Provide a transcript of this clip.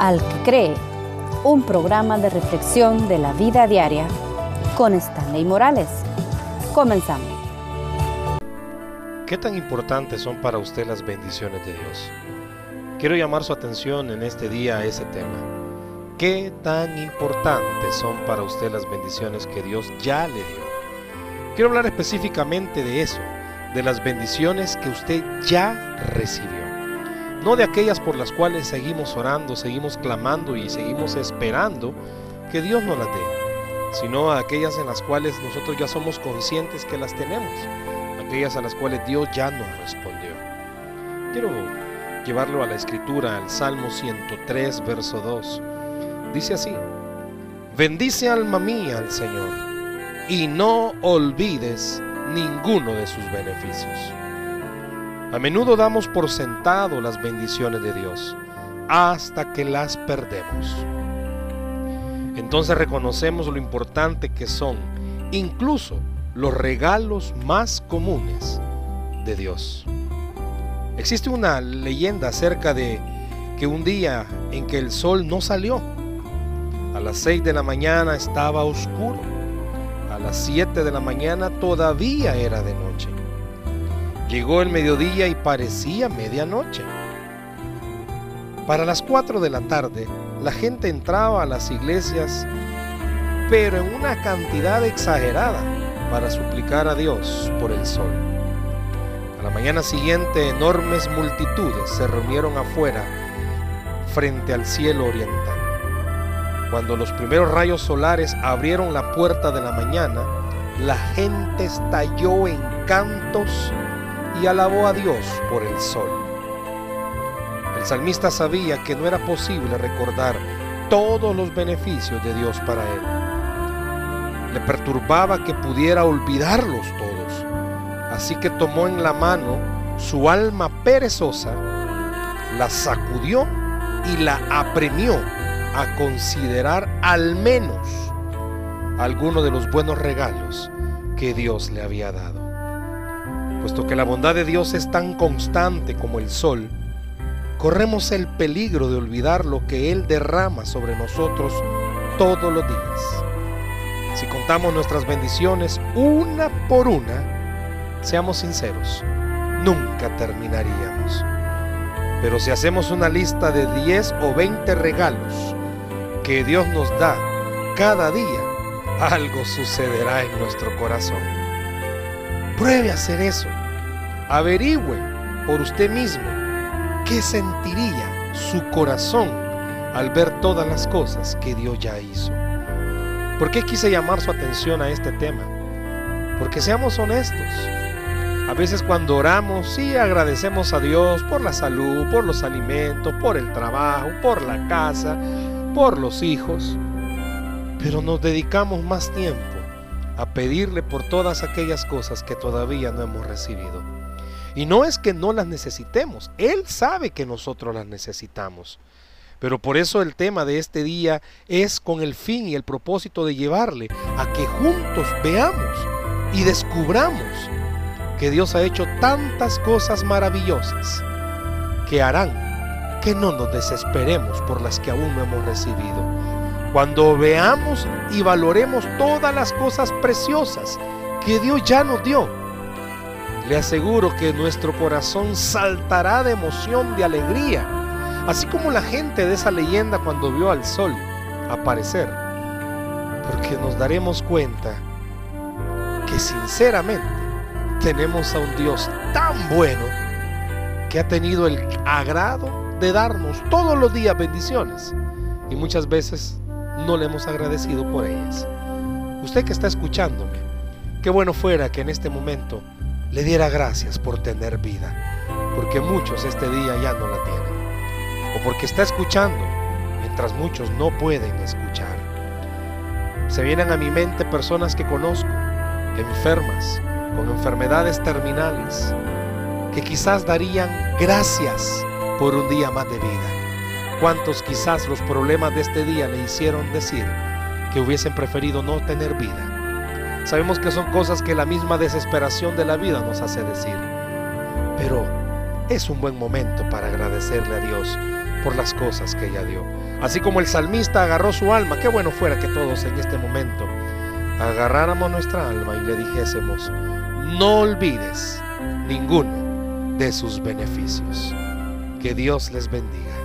Al que cree, un programa de reflexión de la vida diaria con Stanley Morales. Comenzamos. ¿Qué tan importantes son para usted las bendiciones de Dios? Quiero llamar su atención en este día a ese tema. ¿Qué tan importantes son para usted las bendiciones que Dios ya le dio? Quiero hablar específicamente de eso, de las bendiciones que usted ya recibió. No de aquellas por las cuales seguimos orando, seguimos clamando y seguimos esperando que Dios nos las dé, sino aquellas en las cuales nosotros ya somos conscientes que las tenemos, aquellas a las cuales Dios ya nos respondió. Quiero llevarlo a la escritura, al Salmo 103, verso 2. Dice así, bendice alma mía al Señor y no olvides ninguno de sus beneficios. A menudo damos por sentado las bendiciones de Dios hasta que las perdemos. Entonces reconocemos lo importante que son incluso los regalos más comunes de Dios. Existe una leyenda acerca de que un día en que el sol no salió, a las 6 de la mañana estaba oscuro, a las 7 de la mañana todavía era de noche. Llegó el mediodía y parecía medianoche. Para las 4 de la tarde, la gente entraba a las iglesias, pero en una cantidad exagerada para suplicar a Dios por el sol. A la mañana siguiente, enormes multitudes se reunieron afuera frente al cielo oriental. Cuando los primeros rayos solares abrieron la puerta de la mañana, la gente estalló en cantos y alabó a Dios por el sol. El salmista sabía que no era posible recordar todos los beneficios de Dios para él. Le perturbaba que pudiera olvidarlos todos, así que tomó en la mano su alma perezosa, la sacudió y la apremió a considerar al menos alguno de los buenos regalos que Dios le había dado. Puesto que la bondad de Dios es tan constante como el sol, corremos el peligro de olvidar lo que Él derrama sobre nosotros todos los días. Si contamos nuestras bendiciones una por una, seamos sinceros, nunca terminaríamos. Pero si hacemos una lista de 10 o 20 regalos que Dios nos da cada día, algo sucederá en nuestro corazón. Pruebe a hacer eso. Averigüe por usted mismo qué sentiría su corazón al ver todas las cosas que Dios ya hizo. ¿Por qué quise llamar su atención a este tema? Porque seamos honestos. A veces cuando oramos, sí agradecemos a Dios por la salud, por los alimentos, por el trabajo, por la casa, por los hijos, pero nos dedicamos más tiempo a pedirle por todas aquellas cosas que todavía no hemos recibido. Y no es que no las necesitemos, Él sabe que nosotros las necesitamos. Pero por eso el tema de este día es con el fin y el propósito de llevarle a que juntos veamos y descubramos que Dios ha hecho tantas cosas maravillosas que harán que no nos desesperemos por las que aún no hemos recibido. Cuando veamos y valoremos todas las cosas preciosas que Dios ya nos dio, le aseguro que nuestro corazón saltará de emoción, de alegría, así como la gente de esa leyenda cuando vio al sol aparecer, porque nos daremos cuenta que sinceramente tenemos a un Dios tan bueno que ha tenido el agrado de darnos todos los días bendiciones y muchas veces no le hemos agradecido por ellas. Usted que está escuchándome, qué bueno fuera que en este momento le diera gracias por tener vida, porque muchos este día ya no la tienen, o porque está escuchando mientras muchos no pueden escuchar. Se vienen a mi mente personas que conozco, enfermas, con enfermedades terminales, que quizás darían gracias por un día más de vida. ¿Cuántos quizás los problemas de este día le hicieron decir que hubiesen preferido no tener vida? Sabemos que son cosas que la misma desesperación de la vida nos hace decir. Pero es un buen momento para agradecerle a Dios por las cosas que ella dio. Así como el salmista agarró su alma, qué bueno fuera que todos en este momento agarráramos nuestra alma y le dijésemos, no olvides ninguno de sus beneficios. Que Dios les bendiga.